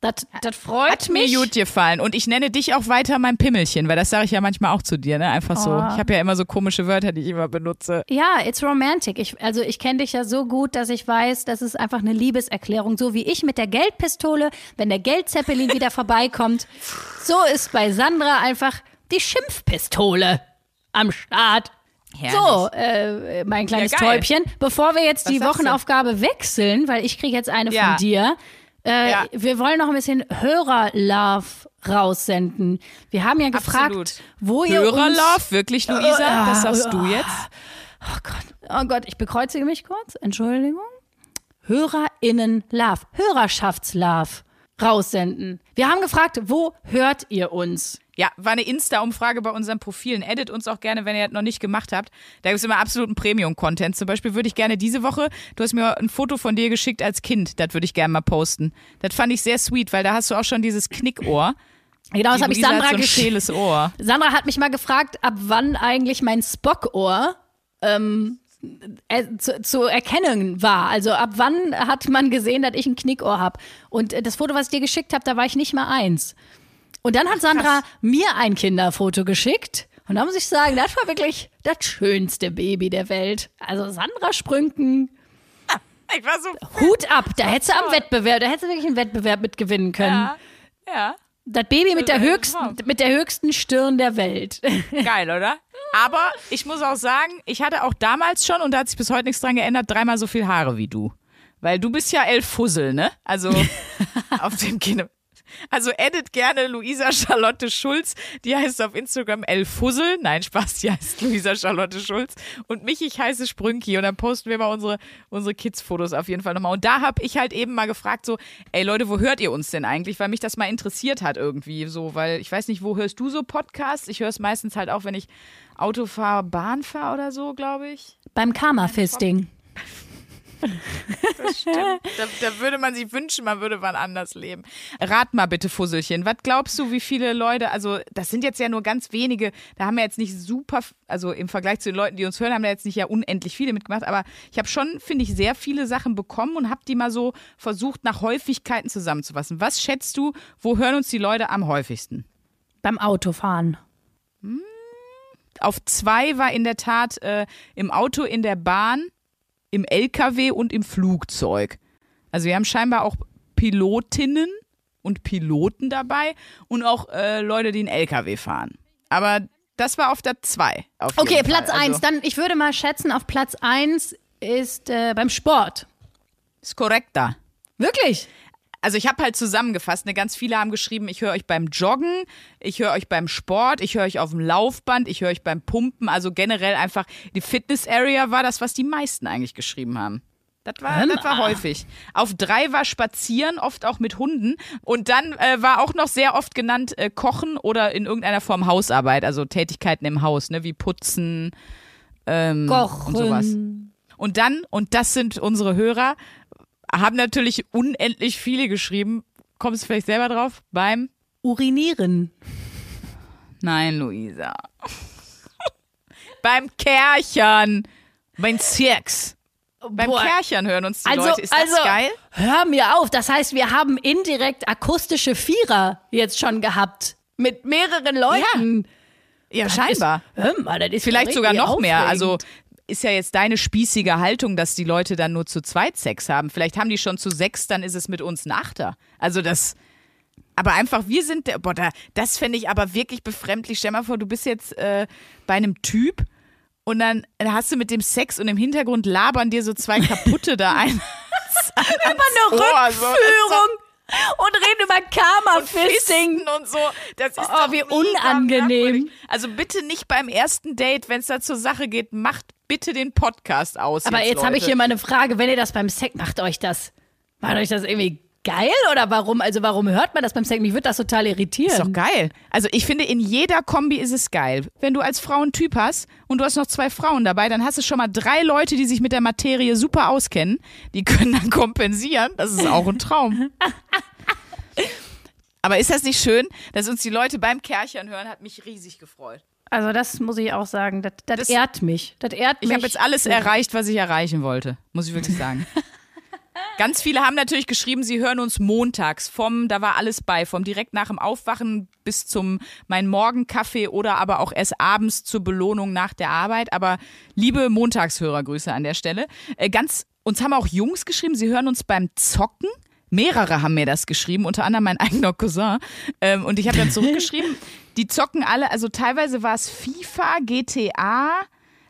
Das, das freut Hat mir mich. gut gefallen. Und ich nenne dich auch weiter mein Pimmelchen, weil das sage ich ja manchmal auch zu dir, ne? Einfach so. Oh. Ich habe ja immer so komische Wörter, die ich immer benutze. Ja, it's romantic. Ich, also ich kenne dich ja so gut, dass ich weiß, das ist einfach eine Liebeserklärung. So wie ich mit der Geldpistole, wenn der Geldzeppelin wieder vorbeikommt. So ist bei Sandra einfach die Schimpfpistole am Start. So, äh, mein kleines Ja. Täubchen, bevor wir jetzt Was die sagst du? Wochenaufgabe wechseln, weil ich kriege jetzt eine Ja. von dir. Äh, Ja. Wir wollen noch ein bisschen Hörer-Love raussenden. Wir haben ja gefragt, Absolut. wo ihr uns... Hörerlove, wirklich, Luisa? Das sagst du jetzt? Oh Gott, oh Gott, ich bekreuzige mich kurz. Entschuldigung. HörerInnen-Love, Hörerschaftslove raussenden. Wir haben gefragt, wo hört ihr uns? Ja, war eine Insta-Umfrage bei unseren Profilen. Edit uns auch gerne, wenn ihr das noch nicht gemacht habt. Da gibt es immer absoluten Premium-Content. Zum Beispiel würde ich gerne diese Woche, du hast mir ein Foto von dir geschickt als Kind, das würde ich gerne mal posten. Das fand ich sehr sweet, weil da hast du auch schon dieses Knickohr. Genau, das habe ich Luisa hat Sandra so Ohr. Sandra hat mich mal gefragt, ab wann eigentlich mein Spock-Ohr ähm, äh, zu, zu erkennen war. Also ab wann hat man gesehen, dass ich ein Knickohr habe? Und äh, das Foto, was ich dir geschickt habe, da war ich nicht mal eins. Und dann hat Sandra mir ein Kinderfoto geschickt. Und da muss ich sagen, das war wirklich das schönste Baby der Welt. Also Sandra Sprünken, Ich war so. Hut ab. Da hättest du am Wettbewerb, da hättest du wirklich einen Wettbewerb mitgewinnen können. Ja, ja. Das Baby mit der höchsten, mit der höchsten Stirn der Welt. Geil, oder? Aber ich muss auch sagen, ich hatte auch damals schon, und da hat sich bis heute nichts dran geändert, dreimal so viel Haare wie du. Weil du bist ja elf Fussel, ne? Also auf dem Kinder. Also edit gerne Luisa Charlotte Schulz. Die heißt auf Instagram elf Fussel. Nein, Spaß, die heißt Luisa Charlotte Schulz. Und mich, ich heiße Sprünki. Und dann posten wir mal unsere, unsere Kids-Fotos auf jeden Fall nochmal. Und da habe ich halt eben mal gefragt, so, ey Leute, wo hört ihr uns denn eigentlich? Weil mich das mal interessiert hat irgendwie so, weil ich weiß nicht, wo hörst du so Podcasts? Ich höre es meistens halt auch, wenn ich Auto fahre, Bahn fahre oder so, glaube ich. Beim Karma-Fisting. Das stimmt. da, da würde man sich wünschen, man würde wann anders leben. Rat mal bitte, Fusselchen, was glaubst du, wie viele Leute, also das sind jetzt ja nur ganz wenige, da haben wir jetzt nicht super, also im Vergleich zu den Leuten, die uns hören, haben da jetzt nicht ja unendlich viele mitgemacht, aber ich habe schon, finde ich, sehr viele Sachen bekommen und habe die mal so versucht, nach Häufigkeiten zusammenzufassen. Was schätzt du, wo hören uns die Leute am häufigsten? Beim Autofahren. Auf zwei war in der Tat äh, im Auto, in der Bahn, im LKW und im Flugzeug. Also wir haben scheinbar auch Pilotinnen und Piloten dabei und auch äh, Leute, die einen LKW fahren. Aber das war auf der 2. Okay, Platz 1. Also, Dann, ich würde mal schätzen, auf Platz 1 ist äh, beim Sport. Ist korrekt da. Wirklich? Also ich habe halt zusammengefasst, ne, ganz viele haben geschrieben, ich höre euch beim Joggen, ich höre euch beim Sport, ich höre euch auf dem Laufband, ich höre euch beim Pumpen, also generell einfach die Fitness Area war das, was die meisten eigentlich geschrieben haben. Das war, das war häufig. Auf drei war Spazieren, oft auch mit Hunden. Und dann äh, war auch noch sehr oft genannt äh, Kochen oder in irgendeiner Form Hausarbeit, also Tätigkeiten im Haus, ne, wie Putzen ähm, Kochen. und sowas. Und dann, und das sind unsere Hörer, haben natürlich unendlich viele geschrieben. Kommst du vielleicht selber drauf? Beim Urinieren. Nein, Luisa. Beim Kärchern. Beim Sex. Beim Boah. Kärchern hören uns die also, Leute. Ist das also, geil? Hör mir auf. Das heißt, wir haben indirekt akustische Vierer jetzt schon gehabt. Mit mehreren Leuten. Ja, ja scheinbar. Ist, hör mal, das ist Vielleicht sogar noch aufregend. mehr. Also ist ja jetzt deine spießige Haltung, dass die Leute dann nur zu zweit Sex haben. Vielleicht haben die schon zu sechs, dann ist es mit uns ein Achter. Also das. Aber einfach, wir sind der. Boah, da, das fände ich aber wirklich befremdlich. Stell mal vor, du bist jetzt äh, bei einem Typ und dann hast du mit dem Sex und im Hintergrund labern dir so zwei kaputte da ein. über eine Rückführung. und reden über Karma-Fisting und, und, so. Das ist oh, wie unangenehm. Also bitte nicht beim ersten Date, wenn es da zur Sache geht, macht bitte den Podcast aus. Aber jetzt, jetzt habe ich hier mal eine Frage. Wenn ihr das beim Sex macht, euch das, macht euch das irgendwie geil oder warum? Also warum hört man das beim Sex? Mich würde das total irritieren. Ist doch geil. Also ich finde, in jeder Kombi ist es geil. Wenn du als Frau einen Typ hast und du hast noch zwei Frauen dabei, dann hast du schon mal drei Leute, die sich mit der Materie super auskennen. Die können dann kompensieren. Das ist auch ein Traum. Aber ist das nicht schön, dass uns die Leute beim Kärchern hören? Hat mich riesig gefreut. Also das muss ich auch sagen, das, das, das ehrt mich. Das ehrt ich habe jetzt alles erreicht, was ich erreichen wollte, muss ich wirklich sagen. Ganz viele haben natürlich geschrieben, sie hören uns montags vom, da war alles bei, vom direkt nach dem Aufwachen bis zum mein Morgenkaffee oder aber auch erst abends zur Belohnung nach der Arbeit. Aber liebe Montagshörergrüße an der Stelle. Äh, ganz, uns haben auch Jungs geschrieben, sie hören uns beim Zocken. Mehrere haben mir das geschrieben, unter anderem mein eigener Cousin. Ähm, und ich habe dann zurückgeschrieben, die zocken alle, also teilweise war es FIFA, GTA,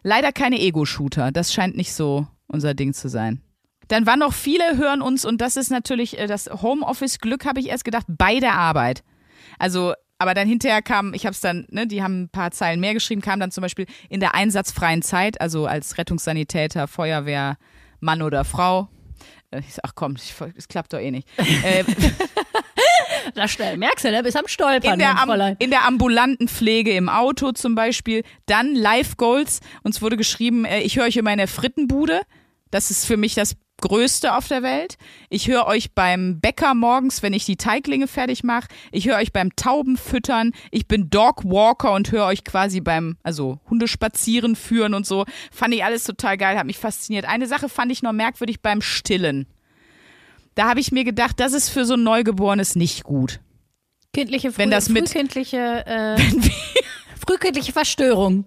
leider keine Ego-Shooter. Das scheint nicht so unser Ding zu sein. Dann waren noch viele hören uns und das ist natürlich äh, das Homeoffice-Glück, habe ich erst gedacht, bei der Arbeit. Also, aber dann hinterher kam, ich habe es dann, ne, die haben ein paar Zeilen mehr geschrieben, kam dann zum Beispiel in der einsatzfreien Zeit, also als Rettungssanitäter, Feuerwehr, Mann oder Frau. Äh, ich sag, ach komm, es klappt doch eh nicht. äh, da schnell, merkst du, ne? Bis am Stolpern. In der, am, in der ambulanten Pflege im Auto zum Beispiel. Dann Live Goals. Uns wurde geschrieben, äh, ich höre euch in der Frittenbude. Das ist für mich das Größte auf der Welt. Ich höre euch beim Bäcker morgens, wenn ich die Teiglinge fertig mache. Ich höre euch beim Taubenfüttern. Ich bin Dogwalker und höre euch quasi beim, also Hundespazieren führen und so. Fand ich alles total geil, hat mich fasziniert. Eine Sache fand ich noch merkwürdig beim Stillen. Da habe ich mir gedacht, das ist für so ein Neugeborenes nicht gut. Kindliche, wenn das mit, frühkindliche, äh, frühkindliche Verstörung.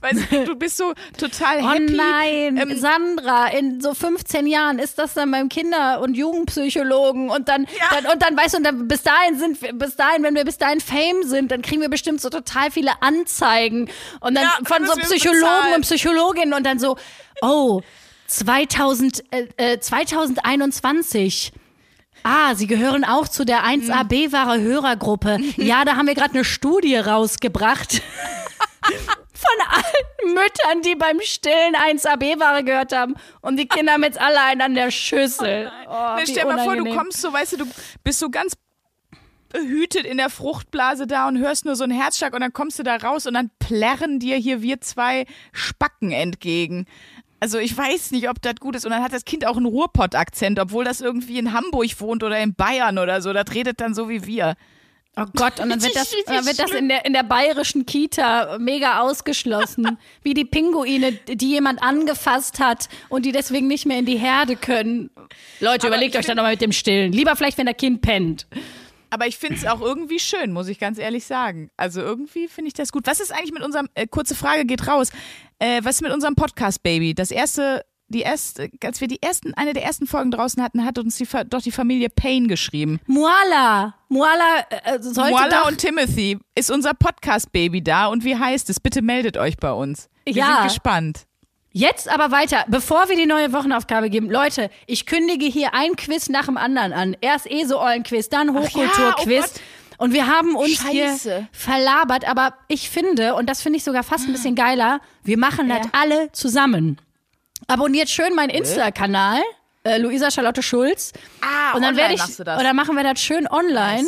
Weißt du, du bist so total oh happy. Oh nein, ähm, Sandra, in so 15 Jahren ist das dann beim Kinder- und Jugendpsychologen und dann, ja. dann, und dann weißt du, und dann bis dahin sind wir, bis dahin, wenn wir bis dahin Fame sind, dann kriegen wir bestimmt so total viele Anzeigen und dann ja, von so Psychologen und Psychologinnen und dann so, oh, 2000, äh, 2021. Äh, ah, Sie gehören auch zu der 1A B-Ware Hörergruppe. Ja, da haben wir gerade eine Studie rausgebracht. von allen Müttern, die beim Stillen 1AB-Ware gehört haben und die Kinder haben jetzt alle einen an der Schüssel. Oh, nee, stell dir mal vor, du kommst so, weißt du, du bist so ganz behütet in der Fruchtblase da und hörst nur so einen Herzschlag und dann kommst du da raus und dann plärren dir hier wir zwei Spacken entgegen. Also ich weiß nicht, ob das gut ist. Und dann hat das Kind auch einen Ruhrpott-Akzent, obwohl das irgendwie in Hamburg wohnt oder in Bayern oder so. Das redet dann so wie wir. Oh Gott, und dann wird das, dann wird das in, der, in der bayerischen Kita mega ausgeschlossen. Wie die Pinguine, die jemand angefasst hat und die deswegen nicht mehr in die Herde können. Leute, Aber überlegt euch dann nochmal mit dem Stillen. Lieber vielleicht, wenn der Kind pennt. Aber ich finde es auch irgendwie schön, muss ich ganz ehrlich sagen. Also irgendwie finde ich das gut. Was ist eigentlich mit unserem, äh, kurze Frage geht raus, äh, was ist mit unserem Podcast, Baby? Das erste die erste, als wir die ersten, eine der ersten Folgen draußen hatten, hat uns die, doch die Familie Payne geschrieben. Muala. Muala äh, sollte Moala und Timothy ist unser Podcast-Baby da und wie heißt es? Bitte meldet euch bei uns. Wir Ja. sind gespannt. Jetzt aber weiter, bevor wir die neue Wochenaufgabe geben. Leute, ich kündige hier ein Quiz nach dem anderen an. Erst ESO-Eulen-Quiz, dann ja, Hochkultur-Quiz. oh und wir haben uns Scheiße. hier verlabert, aber ich finde, und das finde ich sogar fast ein bisschen geiler, wir machen das Ja. alle zusammen. Abonniert schön meinen Insta-Kanal, äh, Luisa Charlotte Schulz. Ah, und dann werde ich, machst du das. und dann machen wir das schön online.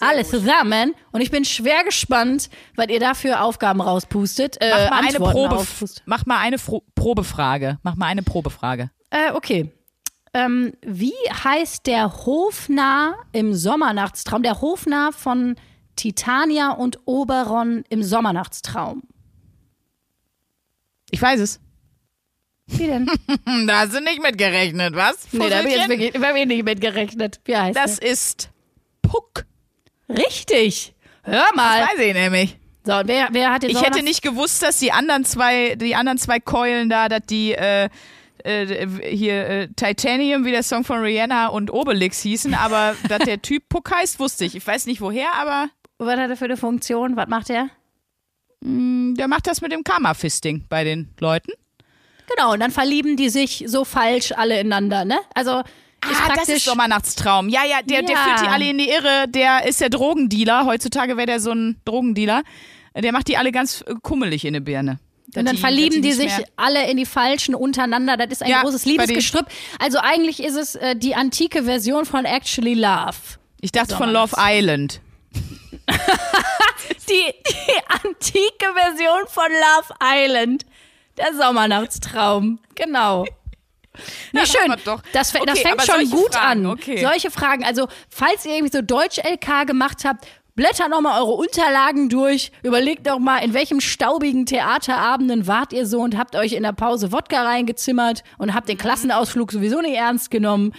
Alle zusammen. Und ich bin schwer gespannt, was ihr da für Aufgaben rauspustet. Äh, Mach mal eine, Probe, rauspustet. mach mal eine Fro Probefrage. Mach mal eine Probefrage. Äh, okay. Ähm, wie heißt der Hofnarr im Sommernachtstraum? Der Hofnarr von Titania und Oberon im Sommernachtstraum. Ich weiß es. Wie denn? Da hast du nicht mit gerechnet, was? nee, da habe ich jetzt wirklich, ich nicht mit gerechnet. Wie heißt Das ist Puck. Richtig. Hör mal. Weiß ich nämlich. So, und wer, wer hat den Ich hätte nicht gewusst, dass die anderen zwei, die anderen zwei Keulen da, dass die äh, äh, hier äh, Titanium, wie der Song von Rihanna und Obelix hießen, aber dass der Typ Puck heißt, wusste ich. Ich weiß nicht woher, aber Was hat er für eine Funktion? Was macht er? mh, der macht das mit dem Karma-Fisting bei den Leuten. Genau, und dann verlieben die sich so falsch alle ineinander, ne? Also, ist Ah, das ist Sommernachtstraum. Ja, ja, der, der Ja. führt die alle in die Irre. Der ist der Drogendealer. Heutzutage wäre der so ein Drogendealer. Der macht die alle ganz kummelig in die Birne. Und dann die- verlieben die sich mehr- alle in die Falschen untereinander. Das ist ein Ja, großes Liebesgestrüpp. Also eigentlich ist es äh, die antike Version von Actually Love. Ich dachte von Love Island. Die, die antike Version von Love Island. Der Sommernachtstraum. Genau. Nee, Ja, schön. doch. Das, das Okay, fängt schon gut Fragen, an. okay. Solche Fragen. Also, falls ihr irgendwie so Deutsch-LK gemacht habt, blättert nochmal eure Unterlagen durch. Überlegt doch mal, in welchem staubigen Theaterabenden wart ihr so und habt euch in der Pause Wodka reingezimmert und habt den Mhm. Klassenausflug sowieso nicht ernst genommen.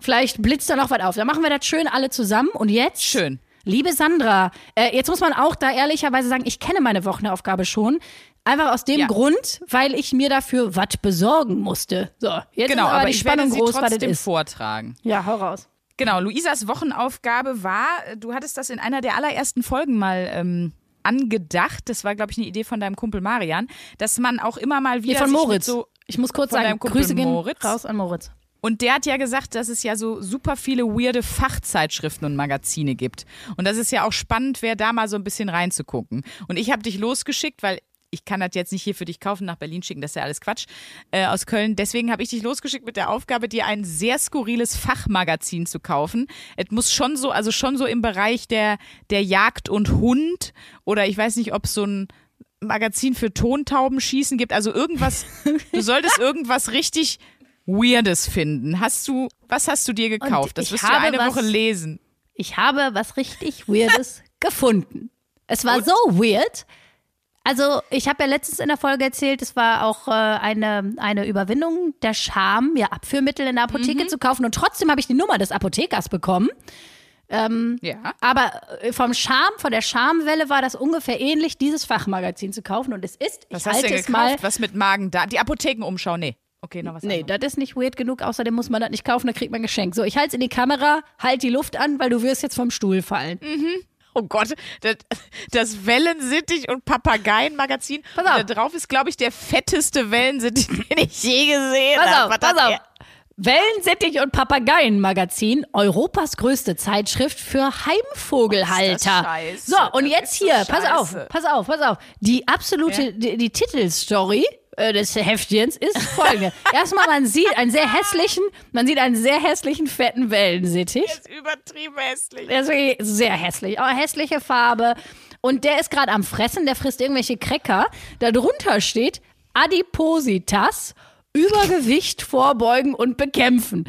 Vielleicht blitzt da noch was auf. Dann machen wir das schön alle zusammen. Und jetzt? Schön. Liebe Sandra, äh, jetzt muss man auch da ehrlicherweise sagen, ich kenne meine Wochenaufgabe schon. Einfach aus dem Ja. Grund, weil ich mir dafür was besorgen musste. So, jetzt Genau, ist aber, aber die ich Spannung werde sie groß, was das trotzdem vortragen. Ja, hau raus. Genau, Luisas Wochenaufgabe war, du hattest das in einer der allerersten Folgen mal ähm, angedacht, das war, glaube ich, eine Idee von deinem Kumpel Marian, dass man auch immer mal Nee, wieder von sich Moritz. So ich muss kurz von sagen, Grüße gehen Moritz. raus an Moritz. Und der hat ja gesagt, dass es ja so super viele weirde Fachzeitschriften und Magazine gibt. Und das ist ja auch spannend, wer da mal so ein bisschen reinzugucken. Und ich habe dich losgeschickt, weil ich kann das jetzt nicht hier für dich kaufen, nach Berlin schicken, das ist ja alles Quatsch, äh, aus Köln. Deswegen habe ich dich losgeschickt mit der Aufgabe, dir ein sehr skurriles Fachmagazin zu kaufen. Es muss schon so, also schon so im Bereich der, der Jagd und Hund oder ich weiß nicht, ob es so ein Magazin für Tontaubenschießen gibt. Also irgendwas, du solltest irgendwas richtig Weirdes finden. Hast du, was hast du dir gekauft? Das wirst du eine was- Woche lesen. Ich habe was richtig Weirdes gefunden. Es war so weird. Also, ich habe ja letztens in der Folge erzählt, es war auch äh, eine, eine Überwindung der Scham, ja, Abführmittel in der Apotheke zu kaufen. Und trotzdem habe ich die Nummer des Apothekers bekommen. Ja. Aber äh, vom Charme, von der Schamwelle war das ungefähr ähnlich, dieses Fachmagazin zu kaufen. Und es ist, Was ich hast halte denn es mal. Was mit Magen da? Die Apothekenumschau? Nee. Okay, noch was Nee, das ist nicht weird genug, außerdem muss man das nicht kaufen, da kriegt man ein Geschenk. So, ich halte es in die Kamera, halt die Luft an, weil du wirst jetzt vom Stuhl fallen. Oh Gott, das, das Wellensittich und Papageienmagazin. Pass Und auf. Da drauf ist, glaube ich, der fetteste Wellensittich, den ich je gesehen Pass habe. auf, Was pass auf. Wellensittich und Papageienmagazin, Europas größte Zeitschrift für Heimvogelhalter. Das scheiße. so, und jetzt hier, pass auf, pass auf, pass auf. Die absolute, die, die Titelstory äh, des Heftchens ist folgende. Erstmal, man sieht einen sehr hässlichen, man sieht einen sehr hässlichen, fetten Wellensittich. Das ist übertrieben hässlich. Der ist sehr hässlich. Aber hässliche Farbe. Und der ist gerade am Fressen, der frisst irgendwelche Cracker. Da drunter steht Adipositas, Übergewicht vorbeugen und bekämpfen.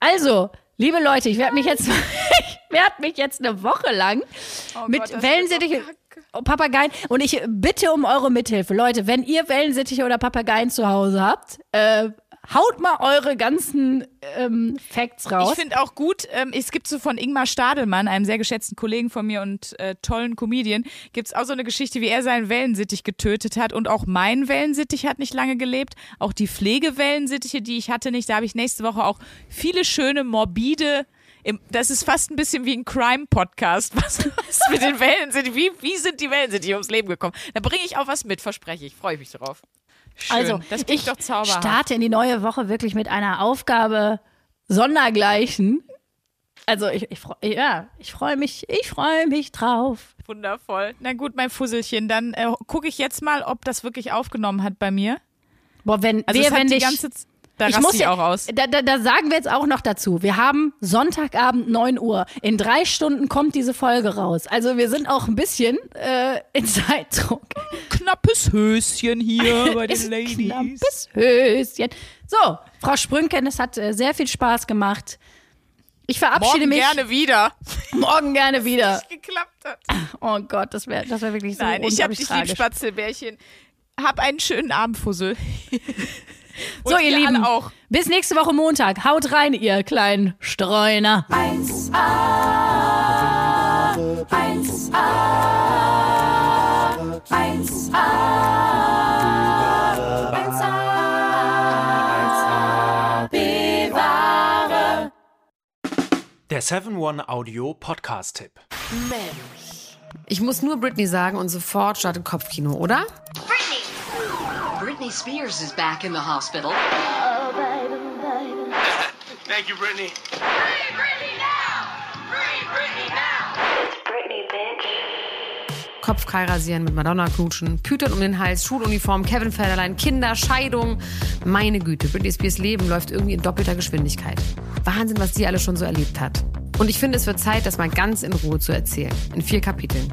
Also, liebe Leute, ich werde mich jetzt, ich werde mich jetzt eine Woche lang mit Oh Gott, das Wellensittiche. wird Papageien. Und ich bitte um eure Mithilfe. Leute, wenn ihr Wellensittiche oder Papageien zu Hause habt, äh, haut mal eure ganzen ähm, Facts raus. Ich finde auch gut, ähm, es gibt so von Ingmar Stadelmann, einem sehr geschätzten Kollegen von mir und äh, tollen Comedian, gibt es auch so eine Geschichte, wie er seinen Wellensittich getötet hat und auch mein Wellensittich hat nicht lange gelebt, auch die Pflegewellensittiche, die ich hatte nicht, da habe ich nächste Woche auch viele schöne, morbide das ist fast ein bisschen wie ein Crime-Podcast. Was, was mit den Wellen sind? Wie, wie sind die Wellen sind die ums Leben gekommen? Da bringe ich auch was mit, verspreche ich. Freue mich drauf. Schön. Also, das ich doch zauberhaft. starte in die neue Woche wirklich mit einer Aufgabe sondergleichen. Also ich, ich freu, ja, ich freue mich, ich freue mich drauf. Wundervoll. Na gut, mein Fusselchen, dann äh, gucke ich jetzt mal, ob das wirklich aufgenommen hat bei mir. Boah, wenn, Also wer, wenn die dich, ganze da ich muss ich ja- auch aus. Da, da, da sagen wir jetzt auch noch dazu. Wir haben Sonntagabend 9 Uhr. In drei Stunden kommt diese Folge raus. Also wir sind auch ein bisschen äh, in Zeitdruck. Knappes Höschen hier bei den Ladies. knappes Höschen. So, Frau Sprünken, es hat äh, sehr viel Spaß gemacht. Ich verabschiede Morgen mich gerne wieder. morgen gerne wieder. geklappt hat. Oh Gott, das wäre das wär wirklich so Nein, ich hab dich lieb, tragisch. Spatzelbärchen. Hab einen schönen Abend, Fussel. So, Und ihr ihr Lieben, auch. bis nächste Woche Montag. Haut rein, ihr kleinen Streuner. 1A, 1A, 1A, 1A, bewahre. Der 7-One-Audio-Podcast-Tipp. Ich muss nur Britney sagen und sofort startet Kopfkino, oder? Britney! Britney Spears is back in the hospital. Thank you, Brittany. Free Britney now! Free Britney now! Britney, bitch. Kopfkei rasieren, mit Madonna knutschen, Pütern um den Hals, Schuluniform, Kevin Federlein, Kinder, Scheidung. Meine Güte, Britney Spears Leben läuft irgendwie in doppelter Geschwindigkeit. Wahnsinn, was die alle schon so erlebt hat. Und ich finde, es wird Zeit, das mal ganz in Ruhe zu erzählen. In vier Kapiteln.